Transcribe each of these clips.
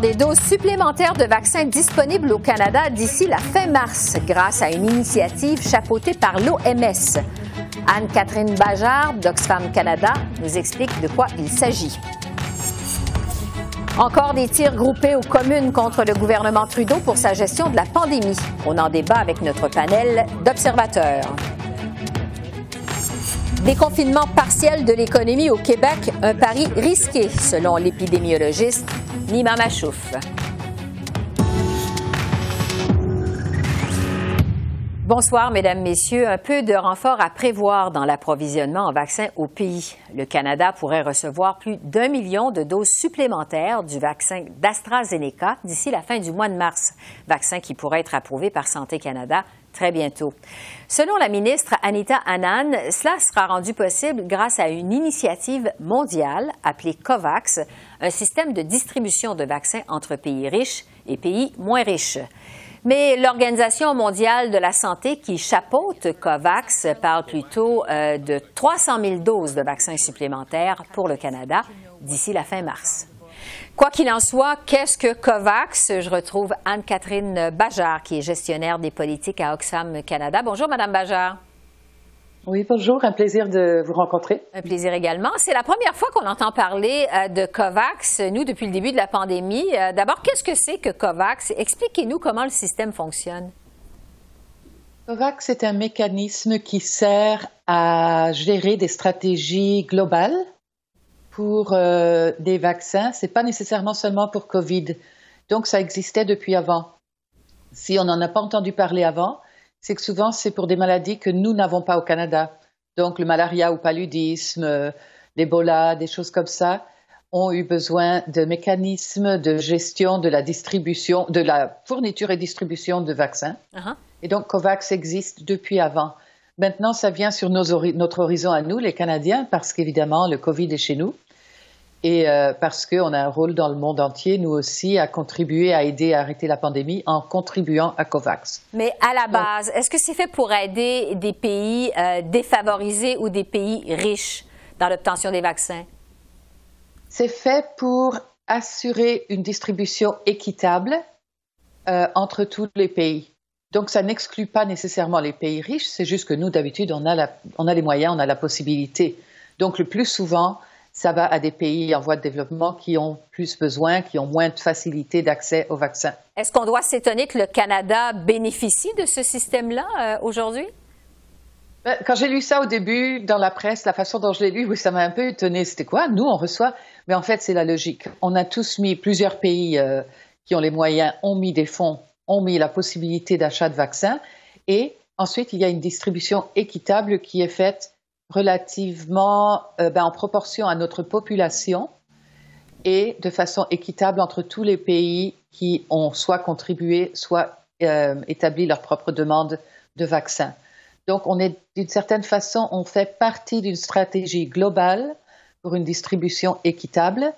Des doses supplémentaires de vaccins disponibles au Canada d'ici la fin mars grâce à une initiative chapeautée par l'OMS. Anne-Catherine Bajard d'Oxfam Canada nous explique de quoi il s'agit. Encore des tirs groupés aux communes contre le gouvernement Trudeau pour sa gestion de la pandémie. On en débat avec notre panel d'observateurs. Déconfinement partiel de l'économie au Québec, un pari risqué, selon l'épidémiologiste Nima Machouf. Bonsoir, Mesdames, Messieurs. Un peu de renfort à prévoir dans l'approvisionnement en vaccins au pays. Le Canada pourrait recevoir plus d'un million de doses supplémentaires du vaccin d'AstraZeneca d'ici la fin du mois de mars. Vaccin qui pourrait être approuvé par Santé Canada très bientôt. Selon la ministre Anita Annan, cela sera rendu possible grâce à une initiative mondiale appelée COVAX, un système de distribution de vaccins entre pays riches et pays moins riches. Mais l'Organisation mondiale de la santé qui chapeaute COVAX parle plutôt euh, de 300 000 doses de vaccins supplémentaires pour le Canada d'ici la fin mars. Quoi qu'il en soit, qu'est-ce que COVAX? Je retrouve Anne-Catherine Bajard, qui est gestionnaire des politiques à Oxfam Canada. Bonjour, Madame Bajard. Oui, bonjour, un plaisir de vous rencontrer. Un plaisir également. C'est la première fois qu'on entend parler euh, de COVAX, nous, depuis le début de la pandémie. Euh, d'abord, qu'est-ce que c'est que COVAX? Expliquez-nous comment le système fonctionne. COVAX est un mécanisme qui sert à gérer des stratégies globales pour euh, des vaccins. C'est pas nécessairement seulement pour COVID. Donc, ça existait depuis avant. Si on n'en a pas entendu parler avant, c'est que souvent c'est pour des maladies que nous n'avons pas au Canada. Donc le malaria ou paludisme, euh, l'Ebola, des choses comme ça ont eu besoin de mécanismes de gestion de la distribution, de la fourniture et distribution de vaccins. Uh-huh. Et donc COVAX existe depuis avant. Maintenant, ça vient sur notre horizon à nous, les Canadiens, parce qu'évidemment, le COVID est chez nous et euh, parce qu'on a un rôle dans le monde entier, nous aussi, à contribuer à aider à arrêter la pandémie en contribuant à COVAX. Mais à la base, est-ce que c'est fait pour aider des pays euh, défavorisés ou des pays riches dans l'obtention des vaccins? C'est fait pour assurer une distribution équitable euh, entre tous les pays. Donc, ça n'exclut pas nécessairement les pays riches, c'est juste que nous, d'habitude, on, on a les moyens, on a la possibilité. Donc, le plus souvent, ça va à des pays en voie de développement qui ont plus besoin, qui ont moins de facilité d'accès aux vaccins. Est-ce qu'on doit s'étonner que le Canada bénéficie de ce système-là euh, aujourd'hui? Ben, quand j'ai lu ça au début dans la presse, la façon dont je l'ai lu, oui, ça m'a un peu étonné. C'était quoi? Nous, on reçoit. Mais en fait, c'est la logique. On a tous mis, plusieurs pays euh, qui ont les moyens ont mis des fonds, ont mis la possibilité d'achat de vaccins. Et ensuite, il y a une distribution équitable qui est faite relativement euh, ben, en proportion à notre population et de façon équitable entre tous les pays qui ont soit contribué, soit euh, établi leur propre demande de vaccins. Donc, on est d'une certaine façon, on fait partie d'une stratégie globale pour une distribution équitable.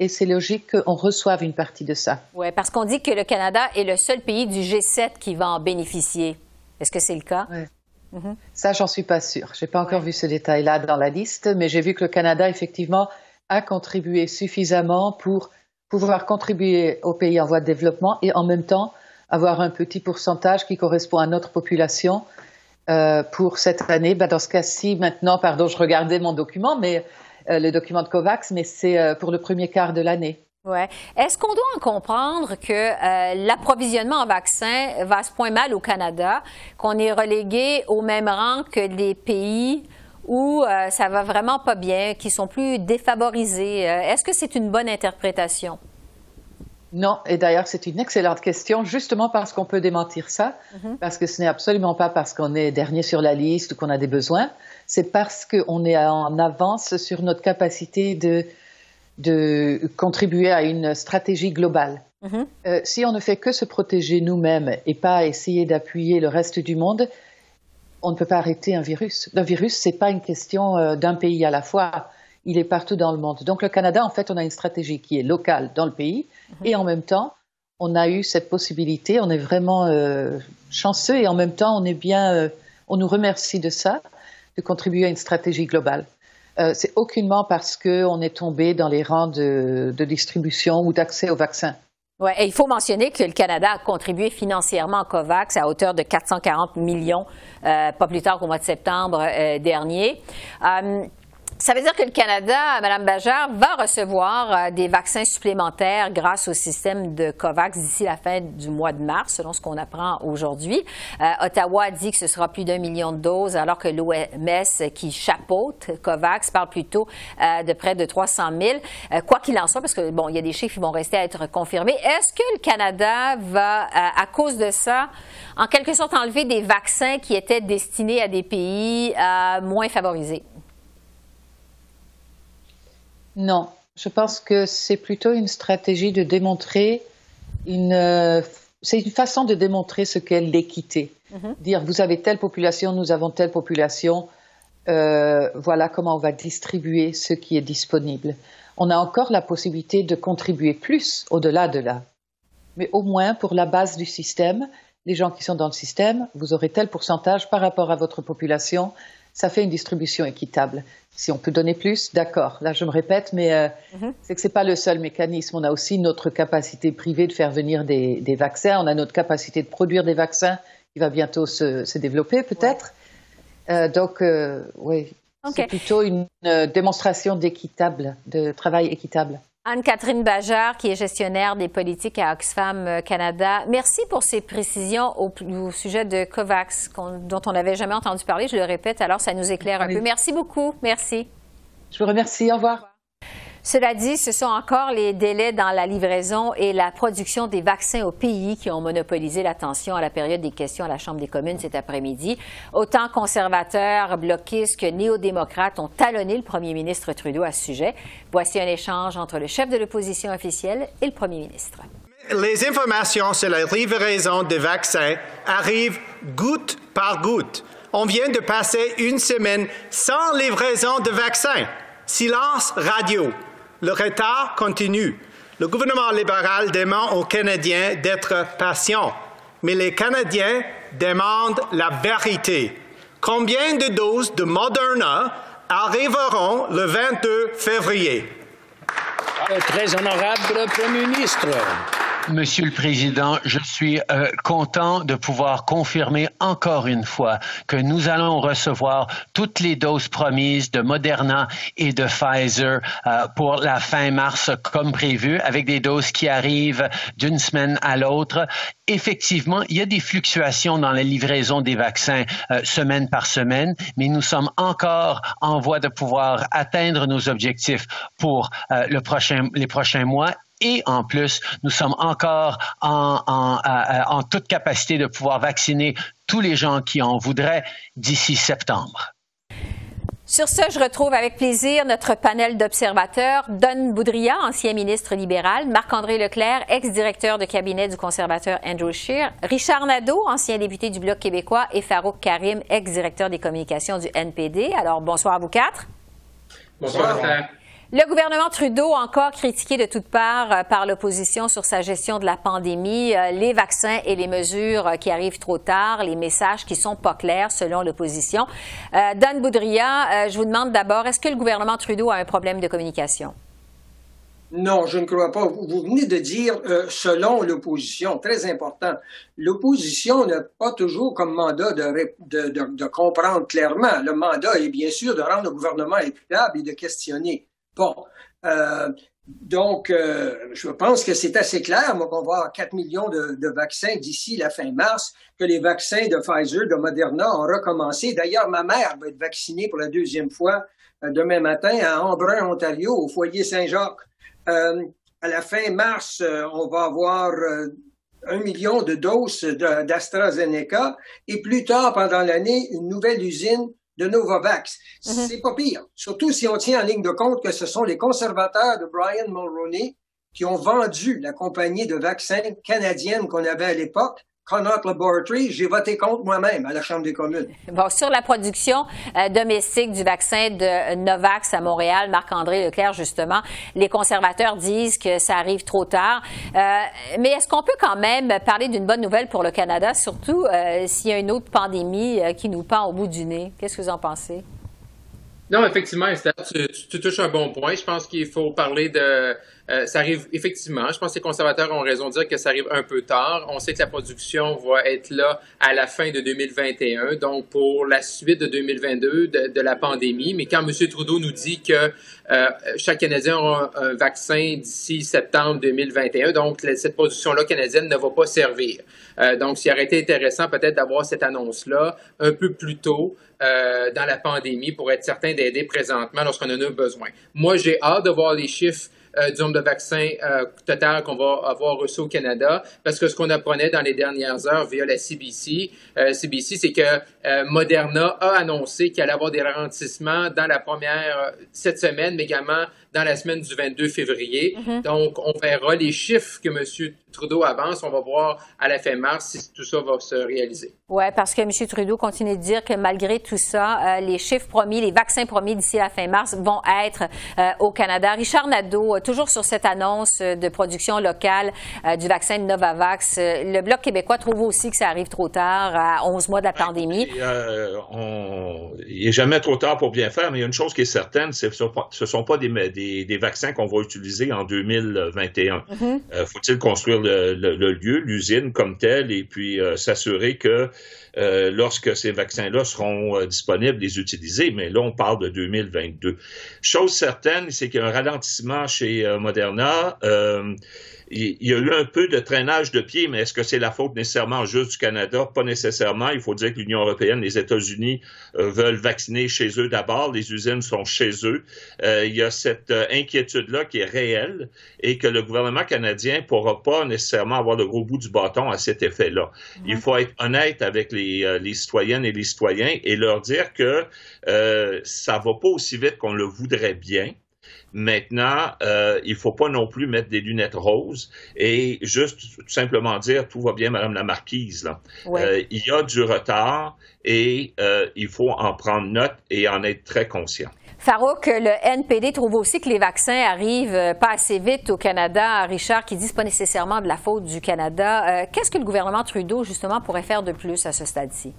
Et c'est logique qu'on reçoive une partie de ça. Oui, parce qu'on dit que le Canada est le seul pays du G7 qui va en bénéficier. Est-ce que c'est le cas? Oui. Mhm. Ça, j'en suis pas sûre. J'ai pas encore vu ce détail-là dans la liste, mais j'ai vu que le Canada, effectivement, a contribué suffisamment pour pouvoir contribuer aux pays en voie de développement et en même temps avoir un petit pourcentage qui correspond à notre population euh, pour cette année. Ben, dans ce cas-ci, maintenant, pardon, je regardais mon document, mais euh, le document de COVAX, mais c'est euh, pour le premier quart de l'année. Ouais. Est-ce qu'on doit en comprendre que euh, l'approvisionnement en vaccins va à ce point mal au Canada, qu'on est relégué au même rang que les pays où euh, ça va vraiment pas bien, qui sont plus défavorisés? Euh, est-ce que c'est une bonne interprétation? Non, et d'ailleurs, c'est une excellente question, justement parce qu'on peut démentir ça, mm-hmm. parce que ce n'est absolument pas parce qu'on est dernier sur la liste ou qu'on a des besoins, c'est parce qu'on est en avance sur notre capacité de de contribuer à une stratégie globale. Mhm. Euh, si on ne fait que se protéger nous-mêmes et pas essayer d'appuyer le reste du monde, on ne peut pas arrêter un virus. Un virus, c'est pas une question euh, d'un pays à la fois. Il est partout dans le monde. Donc le Canada, en fait, on a une stratégie qui est locale dans le pays mhm. et en même temps, on a eu cette possibilité. On est vraiment euh, chanceux et en même temps, on est bien. on nous remercie de ça, de contribuer à une stratégie globale. C'est aucunement parce qu'on est tombé dans les rangs de distribution ou d'accès aux vaccins. Ouais, et il faut mentionner que le Canada a contribué financièrement à COVAX à hauteur de 440 millions, euh, pas plus tard qu'au mois de septembre euh, dernier. Euh, ça veut dire que le Canada, Mme Bajard, va recevoir euh, des vaccins supplémentaires grâce au système de COVAX d'ici la fin du mois de mars, selon ce qu'on apprend aujourd'hui. Euh, Ottawa dit que ce sera plus d'un million de doses, alors que l'OMS, qui chapeaute COVAX, parle plutôt euh, de près de 300 000. quoi qu'il en soit, parce que bon, il y a des chiffres qui vont rester à être confirmés. Est-ce que le Canada va, à cause de ça, en quelque sorte enlever des vaccins qui étaient destinés à des pays moins favorisés? Non, je pense que c'est plutôt une stratégie de démontrer une. Euh, c'est une façon de démontrer ce qu'est l'équité. Mhm. Dire vous avez telle population, nous avons telle population, euh, voilà comment on va distribuer ce qui est disponible. On a encore la possibilité de contribuer plus au-delà de là. Mais au moins pour la base du système, les gens qui sont dans le système, vous aurez tel pourcentage par rapport à votre population, ça fait une distribution équitable. Si on peut donner plus, d'accord. Là, je me répète, mais euh, mhm. c'est que c'est pas le seul mécanisme. On a aussi notre capacité privée de faire venir des, vaccins. On a notre capacité de produire des vaccins qui va bientôt se, développer, peut-être. Euh, donc, euh, oui, c'est plutôt une démonstration d'équitable, de travail équitable. Anne-Catherine Bajard, qui est gestionnaire des politiques à Oxfam euh, Canada. Merci pour ces précisions au, sujet de COVAX, dont on n'avait jamais entendu parler. Je le répète, alors ça nous éclaire un peu. Merci beaucoup. Merci. Je vous remercie. Au revoir. Cela dit, ce sont encore les délais dans la livraison et la production des vaccins au pays qui ont monopolisé l'attention à la période des questions à la Chambre des communes cet après-midi. Autant conservateurs, bloquistes que néo-démocrates ont talonné le premier ministre Trudeau à ce sujet. Voici un échange entre le chef de l'opposition officielle et le premier ministre. Les informations sur la livraison des vaccins arrivent goutte par goutte. On vient de passer une semaine sans livraison de vaccins. Silence radio. Le retard continue. Le gouvernement libéral demande aux Canadiens d'être patients, mais les Canadiens demandent la vérité. Combien de doses de Moderna arriveront le 22 février? Très honorable Premier ministre. Monsieur le Président, je suis euh, content de pouvoir confirmer encore une fois que nous allons recevoir toutes les doses promises de Moderna et de Pfizer euh, pour la fin mars comme prévu, avec des doses qui arrivent d'une semaine à l'autre. Effectivement, il y a des fluctuations dans la livraison des vaccins euh, semaine par semaine, mais nous sommes encore en voie de pouvoir atteindre nos objectifs pour les prochains mois et en plus, nous sommes encore en, toute capacité de pouvoir vacciner tous les gens qui en voudraient d'ici septembre. Sur ce, je retrouve avec plaisir notre panel d'observateurs. Don Boudria, ancien ministre libéral, Marc-André Leclerc, ex-directeur de cabinet du conservateur Andrew Scheer, Richard Nadeau, ancien député du Bloc québécois, et Farouk Karim, ex-directeur des communications du NPD. Alors, bonsoir à vous quatre. Bonsoir. Le gouvernement Trudeau, encore critiqué de toutes parts euh, par l'opposition sur sa gestion de la pandémie, euh, les vaccins et les mesures euh, qui arrivent trop tard, les messages qui sont pas clairs selon l'opposition. Dan Boudria, je vous demande d'abord, est-ce que le gouvernement Trudeau a un problème de communication? Non, je ne crois pas. Vous venez de dire selon l'opposition, très important. L'opposition n'a pas toujours comme mandat de, comprendre clairement. Le mandat est bien sûr de rendre le gouvernement équitable et de questionner. Bon. Euh, donc, euh, je pense que c'est assez clair, moi, va avoir 4 millions de, vaccins d'ici la fin mars, que les vaccins de Pfizer, de Moderna ont recommencé. D'ailleurs, ma mère va être vaccinée pour la deuxième fois euh, demain matin à Embrun, Ontario, au foyer Saint-Jacques. Euh, à la fin mars, on va avoir un million de doses d'AstraZeneca et plus tard, pendant l'année, une nouvelle usine de Novavax. Mhm. C'est pas pire. Surtout si on tient en ligne de compte que ce sont les conservateurs de Brian Mulroney qui ont vendu la compagnie de vaccins canadienne qu'on avait à l'époque Connaught Laboratory, j'ai voté contre moi-même à la Chambre des communes. Bon, sur la production euh, domestique du vaccin de Novax à Montréal, Marc-André Leclerc, justement, les conservateurs disent que ça arrive trop tard. Euh, mais est-ce qu'on peut quand même parler d'une bonne nouvelle pour le Canada, surtout euh, s'il y a une autre pandémie qui nous pend au bout du nez? Qu'est-ce que vous en pensez? Non, effectivement, tu, tu, touches un bon point. Je pense qu'il faut parler de euh, ça arrive effectivement. Je pense que les conservateurs ont raison de dire que ça arrive un peu tard. On sait que la production va être là à la fin de 2021, donc pour la suite de 2022 de, la pandémie. Mais quand M. Trudeau nous dit que euh, chaque Canadien aura un, vaccin d'ici septembre 2021, donc cette production-là canadienne ne va pas servir. Euh, donc, s'il aurait été intéressant peut-être d'avoir cette annonce-là un peu plus tôt dans la pandémie pour être certain d'aider présentement lorsqu'on en a besoin. Moi, j'ai hâte de voir les chiffres euh, du nombre de vaccins euh, total qu'on va avoir reçu au Canada, parce que ce qu'on apprenait dans les dernières heures via la CBC, euh, CBC, c'est que euh, Moderna a annoncé qu'il allait avoir des ralentissements dans la première cette semaine, mais également dans la semaine du 22 février. Mm-hmm. Donc, on verra les chiffres que M. Trudeau avance. On va voir à la fin mars si tout ça va se réaliser. Oui, parce que M. Trudeau continue de dire que malgré tout ça, euh, les chiffres promis, les vaccins promis d'ici la fin mars vont être euh, au Canada. Richard Nadeau, euh, toujours sur cette annonce de production locale du vaccin de Novavax, le Bloc québécois trouve aussi que ça arrive trop tard, à 11 mois de la pandémie. on... Il n'est jamais trop tard pour bien faire, mais il y a une chose qui est certaine, c'est que ce ne sont pas des, des, des vaccins qu'on va utiliser en 2021. Mm-hmm. Faut-il construire le, lieu, l'usine comme telle, et puis euh, s'assurer que euh, lorsque ces vaccins-là seront euh, disponibles, les utiliser? Mais là, on parle de 2022. Chose certaine, c'est qu'il y a un ralentissement chez Moderna il, y a eu un peu de traînage de pied, mais est-ce que c'est la faute nécessairement juste du Canada? Pas nécessairement. Il faut dire que l'Union européenne, les États-Unis euh, veulent vacciner chez eux d'abord. Les usines sont chez eux. Euh, il y a cette euh, inquiétude-là qui est réelle et que le gouvernement canadien ne pourra pas nécessairement avoir le gros bout du bâton à cet effet-là. Il faut être honnête avec les, les, citoyennes et les citoyens et leur dire que ça va pas aussi vite qu'on le voudrait bien Maintenant, euh, il faut pas non plus mettre des lunettes roses et juste tout simplement dire tout va bien, Madame la Marquise. Là. Euh, il y a du retard et euh, il faut en prendre note et en être très conscient. Farouk, le NPD trouve aussi que les vaccins arrivent pas assez vite au Canada. Richard, qui dit que pas nécessairement de la faute du Canada. Qu'est-ce que le gouvernement Trudeau, justement, pourrait faire de plus à ce stade-ci?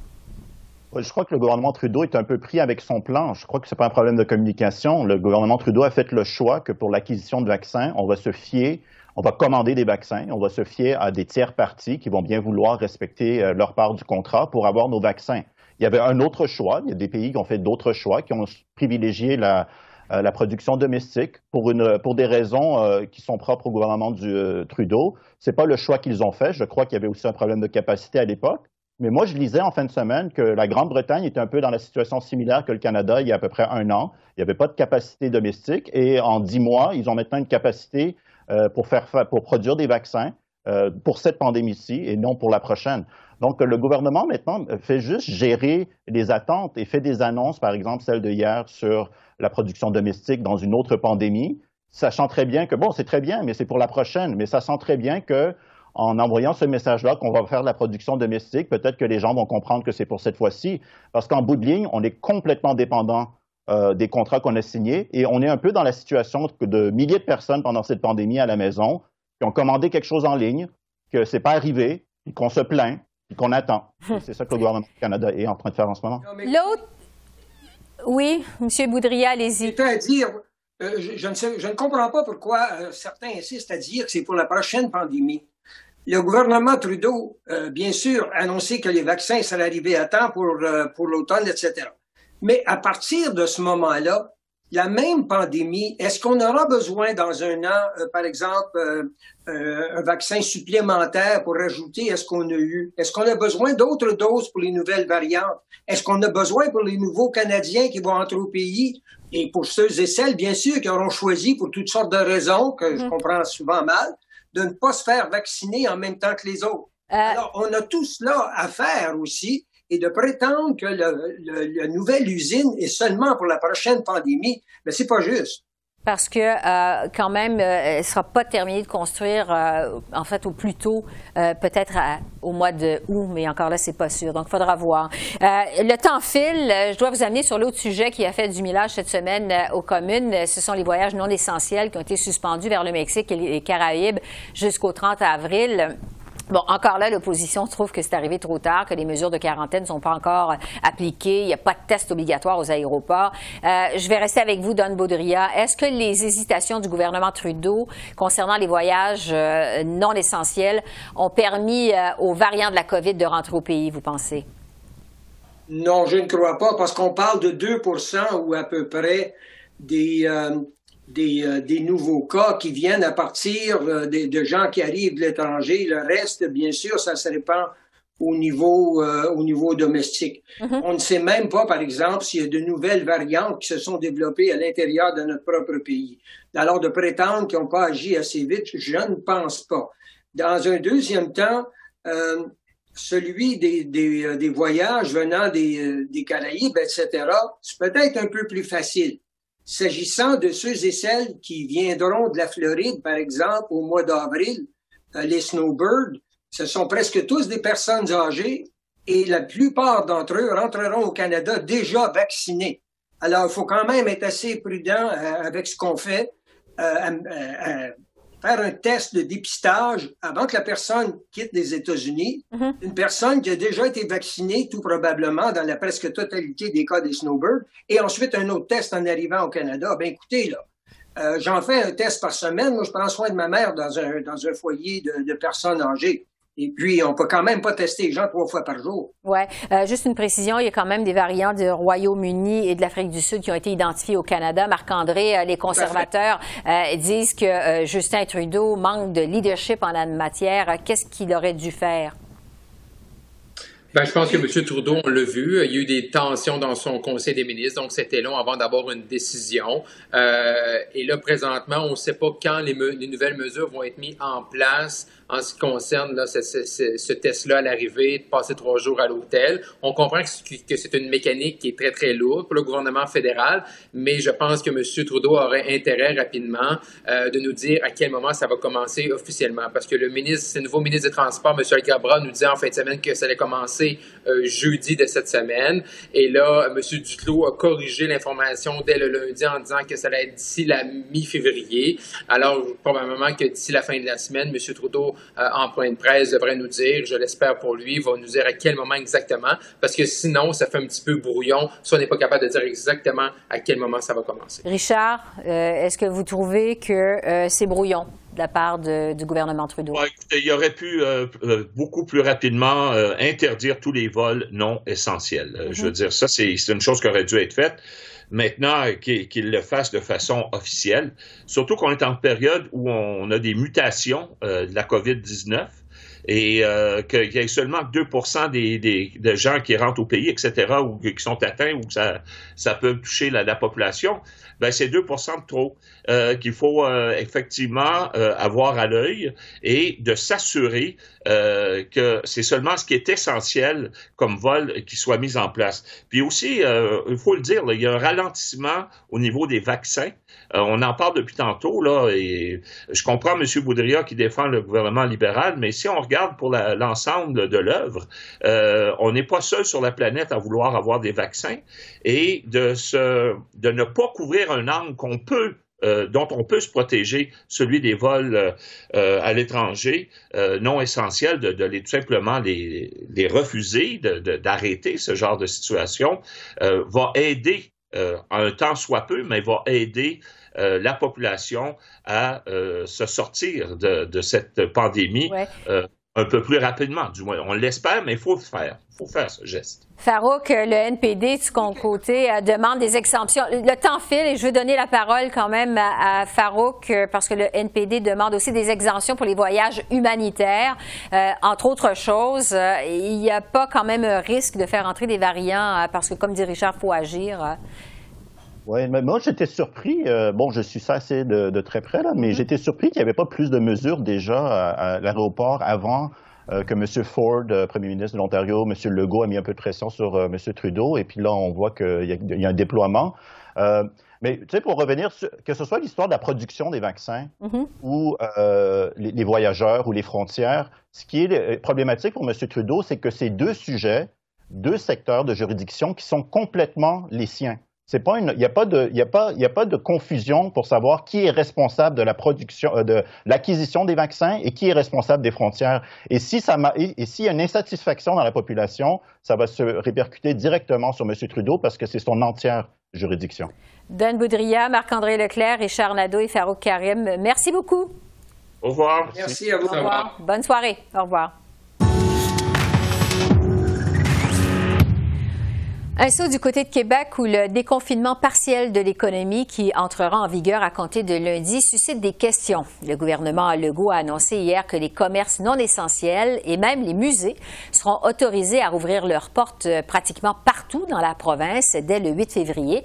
Je crois que le gouvernement Trudeau est un peu pris avec son plan. Je crois que ce n'est pas un problème de communication. Le gouvernement Trudeau a fait le choix que pour l'acquisition de vaccins, on va se fier, on va commander des vaccins, on va se fier à des tiers parties qui vont bien vouloir respecter euh, leur part du contrat pour avoir nos vaccins. Il y avait un autre choix. Il y a des pays qui ont fait d'autres choix, qui ont privilégié la, euh, la production domestique pour, une, pour des raisons euh, qui sont propres au gouvernement du Trudeau. C'est pas le choix qu'ils ont fait. Je crois qu'il y avait aussi un problème de capacité à l'époque. Mais moi, je lisais en fin de semaine que la Grande-Bretagne était un peu dans la situation similaire que le Canada il y a à peu près un an. Il n'y avait pas de capacité domestique et en dix mois, ils ont maintenant une capacité euh, pour, faire, pour produire des vaccins euh, pour cette pandémie-ci et non pour la prochaine. Donc, le gouvernement maintenant fait juste gérer les attentes et fait des annonces, par exemple celle de hier sur la production domestique dans une autre pandémie, sachant très bien que, bon, c'est très bien, mais c'est pour la prochaine, mais ça sent très bien que en envoyant ce message-là qu'on va faire de la production domestique, peut-être que les gens vont comprendre que c'est pour cette fois-ci. Parce qu'en bout de ligne, on est complètement dépendant euh, des contrats qu'on a signés et on est un peu dans la situation de milliers de personnes pendant cette pandémie à la maison qui ont commandé quelque chose en ligne, que c'est pas arrivé, et qu'on se plaint, et qu'on attend. c'est ça que le gouvernement du Canada est en train de faire en ce moment. L'autre, oui, M. Boudria, allez-y. à dire, euh, je, ne je, ne comprends pas pourquoi euh, certains insistent à dire que c'est pour la prochaine pandémie. Le gouvernement Trudeau, euh, bien sûr, a annoncé que les vaccins seraient arriver à temps pour, euh, pour l'automne, etc. Mais à partir de ce moment-là, la même pandémie, est-ce qu'on aura besoin dans un an, euh, par exemple, un vaccin supplémentaire pour ajouter à ce qu'on a eu? Est-ce qu'on a besoin d'autres doses pour les nouvelles variantes? Est-ce qu'on a besoin pour les nouveaux Canadiens qui vont entrer au pays? Et pour ceux et celles, bien sûr, qui auront choisi pour toutes sortes de raisons que je mm-hmm. comprends souvent mal, de ne pas se faire vacciner en même temps que les autres. Euh, Alors, on a tout cela à faire aussi et de prétendre que le, la nouvelle usine est seulement pour la prochaine pandémie, mais c'est pas juste. Parce que euh, quand même, euh, elle sera pas terminée de construire, euh, en fait, au plus tôt, peut-être au mois de août, mais encore là, c'est pas sûr. Donc, il faudra voir. le temps file. Je dois vous amener sur l'autre sujet qui a fait du millage cette semaine aux communes. Ce sont les voyages non essentiels qui ont été suspendus vers le Mexique et les Caraïbes jusqu'au 30 avril. Bon, encore là, l'opposition trouve que c'est arrivé trop tard, que les mesures de quarantaine ne sont pas encore euh, appliquées, il n'y a pas de test obligatoire aux aéroports. Euh, je vais rester avec vous, Don Baudria. Est-ce que les hésitations du gouvernement Trudeau concernant les voyages euh, non essentiels ont permis aux variants de la COVID de rentrer au pays, vous pensez? Non, je ne crois pas, parce qu'on parle de 2% ou à peu près des, euh, des, nouveaux cas qui viennent à partir euh, de, gens qui arrivent de l'étranger. Le reste, bien sûr, ça se répand au niveau, euh, au niveau domestique. Mm-hmm. On ne sait même pas, par exemple, s'il y a de nouvelles variantes qui se sont développées à l'intérieur de notre propre pays. Alors, de prétendre qu'ils n'ont pas agi assez vite, je ne pense pas. Dans un deuxième temps, celui des, des, des, voyages venant des, des Caraïbes, etc., c'est peut-être un peu plus facile. S'agissant de ceux et celles qui viendront de la Floride, par exemple, au mois d'avril, euh, les snowbirds, ce sont presque tous des personnes âgées et la plupart d'entre eux rentreront au Canada déjà vaccinés. Alors, il faut quand même être assez prudent euh, avec ce qu'on fait. Euh, faire un test de dépistage avant que la personne quitte les États-Unis. Mm-hmm. Une personne qui a déjà été vaccinée, tout probablement, dans la presque totalité des cas des snowbirds, et ensuite un autre test en arrivant au Canada. Ben écoutez, là, euh, j'en fais un test par semaine. Moi, je prends soin de ma mère dans un, dans un foyer de, de personnes âgées. Et puis, on peut quand même pas tester les gens trois fois par jour. Oui. Euh, juste une précision, il y a quand même des variants du Royaume-Uni et de l'Afrique du Sud qui ont été identifiés au Canada. Marc-André, euh, les conservateurs euh, disent que Justin Trudeau manque de leadership en la matière. Qu'est-ce qu'il aurait dû faire? Ben, je pense que M. Trudeau, on l'a vu, il y a eu des tensions dans son conseil des ministres, donc c'était long avant d'avoir une décision. et là, présentement, on ne sait pas quand les, les, nouvelles mesures vont être mises en place en ce qui concerne là, ce, test-là à l'arrivée, de passer trois jours à l'hôtel. On comprend que c'est une mécanique qui est très, très lourde pour le gouvernement fédéral, mais je pense que M. Trudeau aurait intérêt rapidement euh, de nous dire à quel moment ça va commencer officiellement. Parce que le ministre, le nouveau ministre des Transports, M. Alcabra, nous disait en fin de semaine que ça allait commencer euh, jeudi de cette semaine. Et là, M. Duclos a corrigé l'information dès le lundi en disant que ça allait être d'ici la mi-février. Alors, probablement que d'ici la fin de la semaine, M. Trudeau euh, en point de presse devrait nous dire, je l'espère pour lui, va nous dire à quel moment exactement, parce que sinon, ça fait un petit peu brouillon si on n'est pas capable de dire exactement à quel moment ça va commencer. Richard, euh, est-ce que vous trouvez que c'est brouillon? De la part du gouvernement Trudeau? écoutez, il aurait pu beaucoup plus rapidement interdire tous les vols non essentiels. Je veux mm-hmm. dire, ça, c'est une chose qui aurait dû être faite maintenant qu'il le fasse de façon officielle. Surtout qu'on est en période où on a des mutations euh, de la COVID-19 et euh, qu'il y ait seulement 2% des, des, gens qui rentrent au pays, etc., ou qui sont atteints, ou que ça, ça peut toucher la, la population, ben c'est 2 de trop euh, qu'il faut euh, effectivement avoir à l'œil et de s'assurer que c'est seulement ce qui est essentiel comme vol qui soit mis en place. Puis aussi, il faut le dire, il y a un ralentissement au niveau des vaccins. on en parle depuis tantôt, là, et je comprends M. Boudria qui défend le gouvernement libéral, mais si on regarde pour l'ensemble de l'œuvre, on n'est pas seul sur la planète à vouloir avoir des vaccins et de, se, de ne pas couvrir un angle qu'on peut euh, dont on peut se protéger, celui des vols euh, euh, à l'étranger non essentiels, de, de, les tout simplement les, les refuser, d'arrêter ce genre de situation, va aider un temps soit peu, mais va aider la population à se sortir de, de cette pandémie un peu plus rapidement, du moins. On l'espère, mais il faut le faire. Il faut faire ce geste. Farouk, le NPD, de son côté, euh, demande des exemptions. Le temps file et je veux donner la parole quand même à, Farouk euh, parce que le NPD demande aussi des exemptions pour les voyages humanitaires. Euh, entre autres choses, il n'y a pas quand même un risque de faire entrer des variants parce que, comme dit Richard, il faut agir. Oui, mais moi j'étais surpris. bon, je suis ça assez de, très près là, mais mm-hmm. j'étais surpris qu'il n'y avait pas plus de mesures déjà à l'aéroport avant que M. Ford, premier ministre de l'Ontario, M. Legault a mis un peu de pression sur M. Trudeau, et puis là, on voit qu'il y, a un déploiement. mais tu sais, pour revenir, que ce soit l'histoire de la production des vaccins mm-hmm. ou les, les, voyageurs ou les frontières, ce qui est problématique pour M. Trudeau, c'est que ces deux sujets, deux secteurs de juridiction qui sont complètement les siens. C'est pas il n'y a pas de, il a pas, il a pas de confusion pour savoir qui est responsable de la production, euh, de l'acquisition des vaccins et qui est responsable des frontières. Et si ça et, s'il y a une insatisfaction dans la population, ça va se répercuter directement sur M. Trudeau parce que c'est son entière juridiction. Dan Boudria, Marc-André Leclerc, Richard Nadeau et Farouk Karim, merci beaucoup. Au revoir. Merci à vous. Au revoir. Bonne soirée. Au revoir. Un saut du côté de Québec où le déconfinement partiel de l'économie qui entrera en vigueur à compter de lundi suscite des questions. Le gouvernement Legault a annoncé hier que les commerces non essentiels et même les musées seront autorisés à rouvrir leurs portes pratiquement partout dans la province dès le 8 février.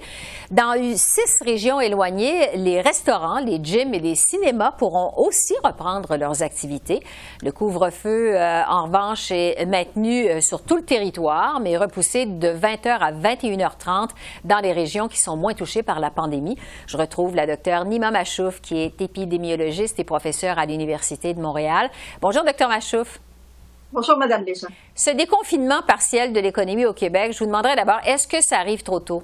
Dans six régions éloignées, les restaurants, les gyms et les cinémas pourront aussi reprendre leurs activités. Le couvre-feu, euh, en revanche, est maintenu euh, sur tout le territoire, mais repoussé de 20 heures à 21h30 dans les régions qui sont moins touchées par la pandémie. Je retrouve la docteure Nima Machouf, qui est épidémiologiste et professeure à l'Université de Montréal. Bonjour, docteur Machouf. Bonjour, Madame Deschamps. Ce déconfinement partiel de l'économie au Québec, je vous demanderais d'abord, est-ce que ça arrive trop tôt?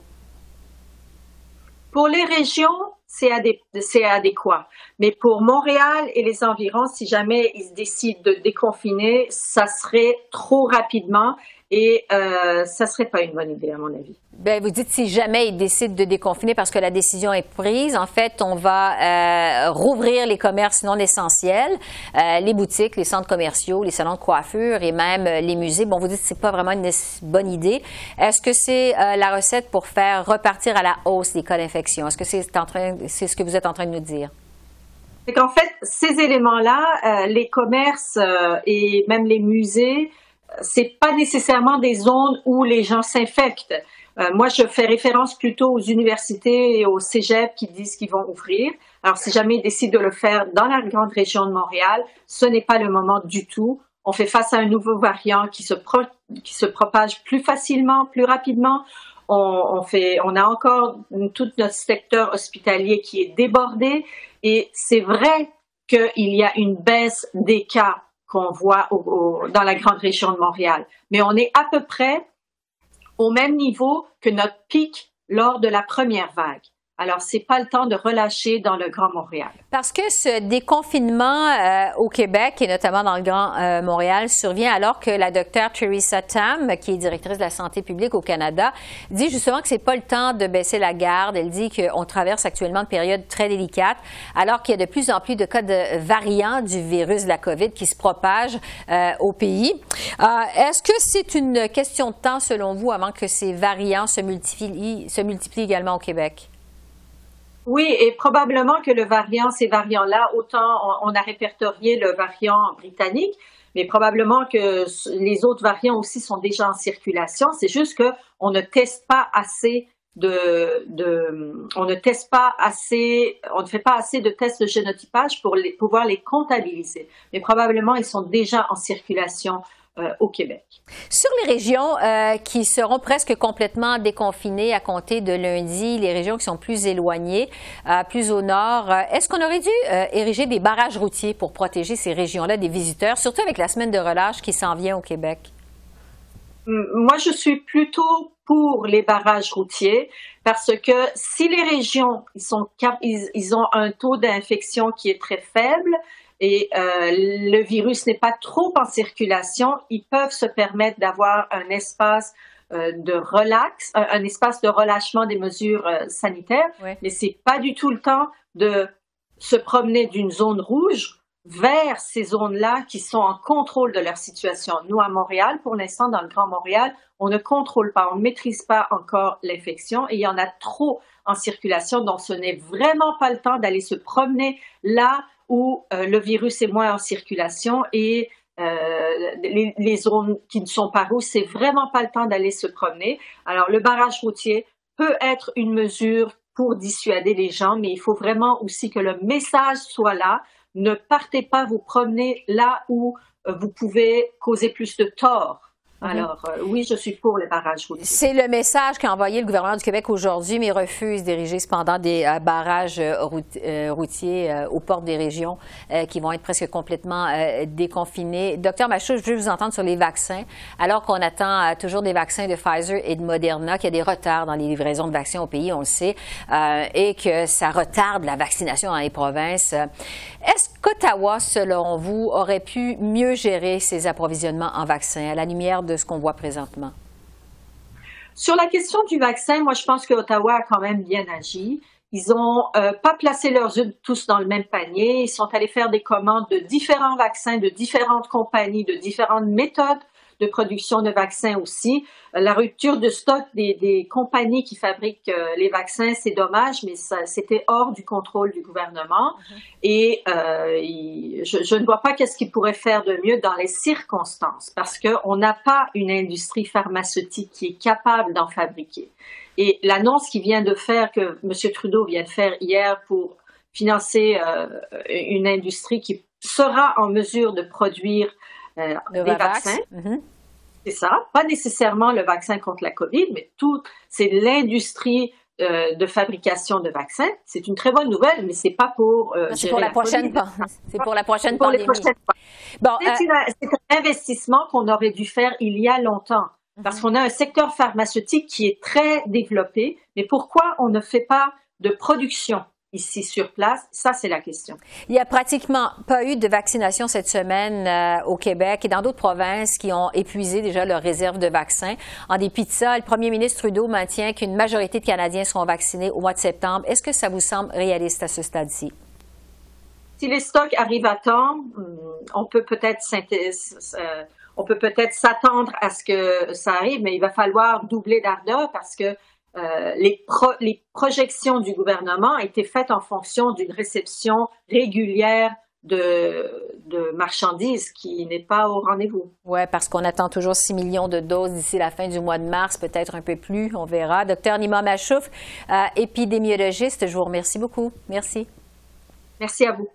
Pour les régions, c'est adéquat. Mais pour Montréal et les environs, si jamais ils décident de déconfiner, ça serait trop rapidement et euh, ça serait pas une bonne idée, à mon avis. Ben, vous dites si jamais ils décident de déconfiner parce que la décision est prise, en fait, on va euh, rouvrir les commerces non essentiels, euh, les boutiques, les centres commerciaux, les salons de coiffure et même les musées. Bon, vous dites que c'est pas vraiment une bonne idée. Est-ce que c'est la recette pour faire repartir à la hausse les cas d'infection? Est-ce que c'est c'est ce que vous êtes en train de nous dire? C'est qu'en fait, ces éléments-là, les commerces et même les musées, c'est pas nécessairement des zones où les gens s'infectent. Euh, moi, je fais référence plutôt aux universités et aux cégeps qui disent qu'ils vont ouvrir. Alors, si jamais ils décident de le faire dans la grande région de Montréal, ce n'est pas le moment du tout. On fait face à un nouveau variant qui se, qui se propage plus facilement, plus rapidement. On, on, fait, on a encore tout notre secteur hospitalier qui est débordé et c'est vrai qu'il y a une baisse des cas qu'on voit dans la grande région de Montréal. Mais on est à peu près au même niveau que notre pic lors de la première vague. Alors, c'est pas le temps de relâcher dans le Grand Montréal. Parce que ce déconfinement euh, au Québec et notamment dans le Grand euh, Montréal survient alors que la docteure Theresa Tam, qui est directrice de la santé publique au Canada, dit justement que c'est pas le temps de baisser la garde. Elle dit qu'on traverse actuellement une période très délicate, alors qu'il y a de plus en plus de cas de variants du virus de la COVID qui se propagent euh, au pays. Est-ce que c'est une question de temps, selon vous, avant que ces variants se multiplient, se multiplient également au Québec? Oui, et probablement que le variant, ces variants-là, autant on, a répertorié le variant britannique, mais probablement que les autres variants aussi sont déjà en circulation. C'est juste que on ne teste pas assez de, de, on ne teste pas assez, on ne fait pas assez de tests de génotypage pour pouvoir les comptabiliser. Mais probablement ils sont déjà en circulation euh, au Québec. Sur les régions euh, qui seront presque complètement déconfinées à compter de lundi, les régions qui sont plus éloignées, euh, plus au nord, est-ce qu'on aurait dû ériger des barrages routiers pour protéger ces régions-là des visiteurs, surtout avec la semaine de relâche qui s'en vient au Québec? Moi, je suis plutôt pour les barrages routiers parce que si les régions ils sont, ils ont un taux d'infection qui est très faible, et euh, le virus n'est pas trop en circulation, ils peuvent se permettre d'avoir un espace euh, de relax, un, espace de relâchement des mesures euh, sanitaires, mais c'est pas du tout le temps de se promener d'une zone rouge vers ces zones-là qui sont en contrôle de leur situation. Nous, à Montréal, pour l'instant, dans le Grand Montréal, on ne contrôle pas, on ne maîtrise pas encore l'infection et il y en a trop en circulation, donc ce n'est vraiment pas le temps d'aller se promener là où euh, le virus est moins en circulation et euh, les, zones qui ne sont pas rouges, c'est vraiment pas le temps d'aller se promener. Alors, le barrage routier peut être une mesure pour dissuader les gens, mais il faut vraiment aussi que le message soit là. ne partez pas vous promener là où euh, vous pouvez causer plus de tort. Alors, euh, oui, je suis pour les barrages routiers. C'est le message qu'a envoyé le gouvernement du Québec aujourd'hui, mais refuse d'ériger cependant des euh, barrages euh, routiers aux portes des régions qui vont être presque complètement déconfinés. Docteur Machou, je veux vous entendre sur les vaccins. Alors qu'on attend toujours des vaccins de Pfizer et de Moderna, qu'il y a des retards dans les livraisons de vaccins au pays, on le sait, et que ça retarde la vaccination dans les provinces. Est-ce qu'Ottawa, selon vous, aurait pu mieux gérer ses approvisionnements en vaccins? À la lumière de ce qu'on voit présentement? Sur la question du vaccin, moi, je pense que Ottawa a quand même bien agi. Ils n'ont euh, pas placé leurs œufs tous dans le même panier. Ils sont allés faire des commandes de différents vaccins, de différentes compagnies, de différentes méthodes de production de vaccins aussi. Euh, la rupture de stock des, compagnies qui fabriquent euh, les vaccins, c'est dommage, mais c'était hors du contrôle du gouvernement. Mm-hmm. Et euh, je, ne vois pas qu'est-ce qu'il pourrait faire de mieux dans les circonstances, parce qu'on n'a pas une industrie pharmaceutique qui est capable d'en fabriquer. Et l'annonce qui vient de faire, que M. Trudeau vient de faire hier pour financer une industrie qui sera en mesure de produire euh, des vaccins. Mhm. C'est ça. Pas nécessairement le vaccin contre la COVID, mais tout, c'est l'industrie euh, de fabrication de vaccins. C'est une très bonne nouvelle, mais c'est pas pour. Euh, c'est pour la, prochaine. C'est pour la prochaine pour pandémie. Bon, c'est, un investissement qu'on aurait dû faire il y a longtemps. Mhm. Parce qu'on a un secteur pharmaceutique qui est très développé, mais pourquoi on ne fait pas de production ici sur place? Ça, c'est la question. Il n'y a pratiquement pas eu de vaccination cette semaine euh, au Québec et dans d'autres provinces qui ont épuisé déjà leur réserve de vaccins. En dépit de ça, le premier ministre Trudeau maintient qu'une majorité de Canadiens seront vaccinés au mois de septembre. Est-ce que ça vous semble réaliste à ce stade-ci? Si les stocks arrivent à temps, hmm, on peut peut-être euh, on peut peut-être s'attendre à ce que ça arrive, mais il va falloir doubler d'ardeur parce que euh, les, projections du gouvernement étaient faites en fonction d'une réception régulière de, marchandises qui n'est pas au rendez-vous. Oui, parce qu'on attend toujours 6 millions de doses d'ici la fin du mois de mars, peut-être un peu plus, on verra. Docteur Nima Machouf, euh, épidémiologiste, je vous remercie beaucoup. Merci. Merci à vous.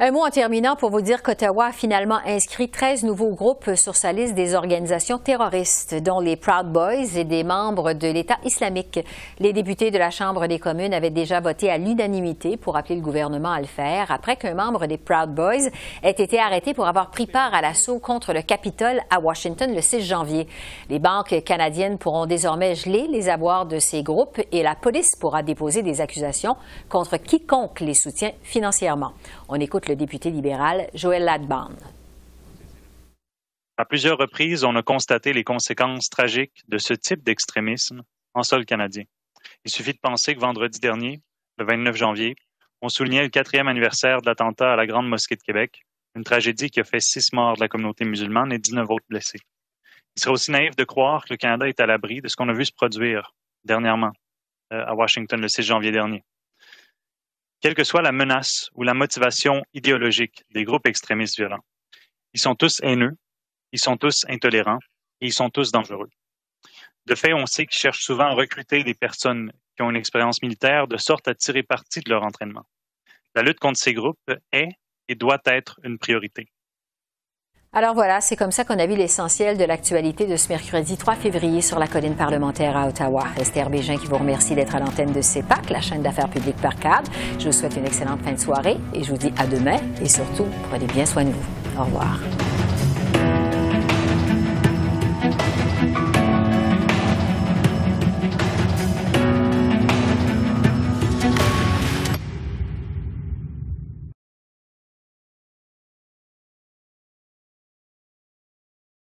Un mot en terminant pour vous dire qu'Ottawa a finalement inscrit 13 nouveaux groupes sur sa liste des organisations terroristes, dont les Proud Boys et des membres de l'État islamique. Les députés de la Chambre des communes avaient déjà voté à l'unanimité pour appeler le gouvernement à le faire après qu'un membre des Proud Boys ait été arrêté pour avoir pris part à l'assaut contre le Capitole à Washington le 6 janvier. Les banques canadiennes pourront désormais geler les avoirs de ces groupes et la police pourra déposer des accusations contre quiconque les soutient financièrement. On écoute le député libéral Joël Ladban. À plusieurs reprises, on a constaté les conséquences tragiques de ce type d'extrémisme en sol canadien. Il suffit de penser que vendredi dernier, le 29 janvier, on soulignait le quatrième anniversaire de l'attentat à la Grande Mosquée de Québec, une tragédie qui a fait six morts de la communauté musulmane et 19 autres blessés. Il serait aussi naïf de croire que le Canada est à l'abri de ce qu'on a vu se produire dernièrement euh, à Washington le 6 janvier dernier quelle que soit la menace ou la motivation idéologique des groupes extrémistes violents. Ils sont tous haineux, ils sont tous intolérants et ils sont tous dangereux. De fait, on sait qu'ils cherchent souvent à recruter des personnes qui ont une expérience militaire de sorte à tirer parti de leur entraînement. La lutte contre ces groupes est et doit être une priorité. Alors voilà, c'est comme ça qu'on a vu l'essentiel de l'actualité de ce mercredi 3 février sur la colline parlementaire à Ottawa. Esther Bégin qui vous remercie d'être à l'antenne de CEPAC, la chaîne d'affaires publiques par cadre. Je vous souhaite une excellente fin de soirée et je vous dis à demain et surtout, prenez bien soin de vous. Au revoir.